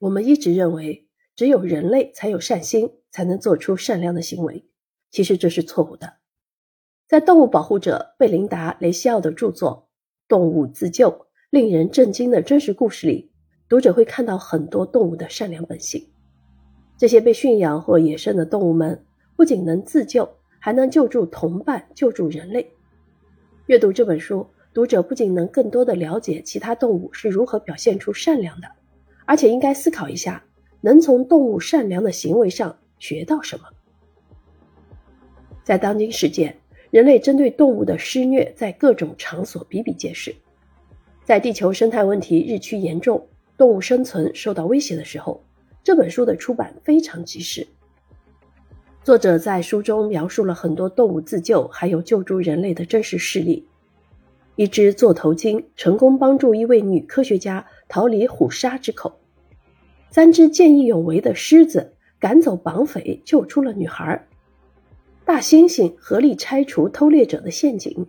我们一直认为只有人类才有善心，才能做出善良的行为。其实这是错误的。在动物保护者贝琳达·雷西奥的著作《动物自救：令人震惊的真实故事》里，读者会看到很多动物的善良本性。这些被驯养或野生的动物们不仅能自救，还能救助同伴、救助人类。阅读这本书，读者不仅能更多的了解其他动物是如何表现出善良的。而且应该思考一下，能从动物善良的行为上学到什么？在当今世界，人类针对动物的施虐在各种场所比比皆是。在地球生态问题日趋严重、动物生存受到威胁的时候，这本书的出版非常及时。作者在书中描述了很多动物自救还有救助人类的真实事例。一只座头鲸成功帮助一位女科学家逃离虎鲨之口。三只见义勇为的狮子赶走绑匪，救出了女孩。大猩猩合力拆除偷猎者的陷阱。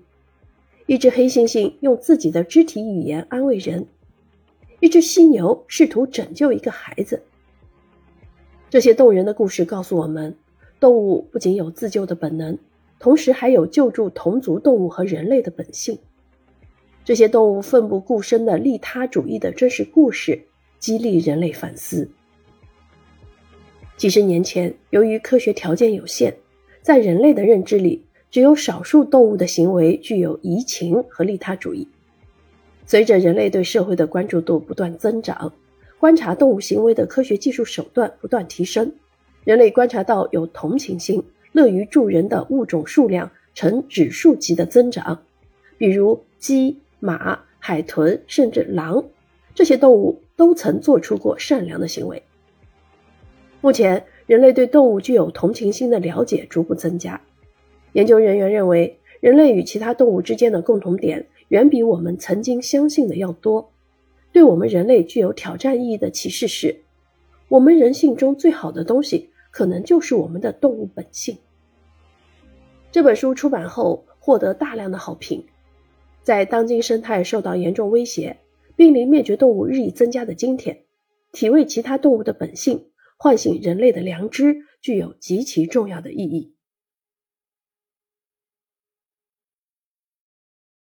一只黑猩猩用自己的肢体语言安慰人。一只犀牛试图拯救一个孩子。这些动人的故事告诉我们，动物不仅有自救的本能，同时还有救助同族动物和人类的本性。这些动物奋不顾身的利他主义的真实故事。激励人类反思。几十年前，由于科学条件有限，在人类的认知里，只有少数动物的行为具有移情和利他主义。随着人类对社会的关注度不断增长，观察动物行为的科学技术手段不断提升，人类观察到有同情心、乐于助人的物种数量呈指数级的增长，比如鸡、马、海豚，甚至狼。这些动物都曾做出过善良的行为。目前，人类对动物具有同情心的了解逐步增加。研究人员认为，人类与其他动物之间的共同点远比我们曾经相信的要多。对我们人类具有挑战意义的启示是：我们人性中最好的东西，可能就是我们的动物本性。这本书出版后获得大量的好评。在当今生态受到严重威胁。濒临灭绝动物日益增加的今天，体味其他动物的本性，唤醒人类的良知，具有极其重要的意义。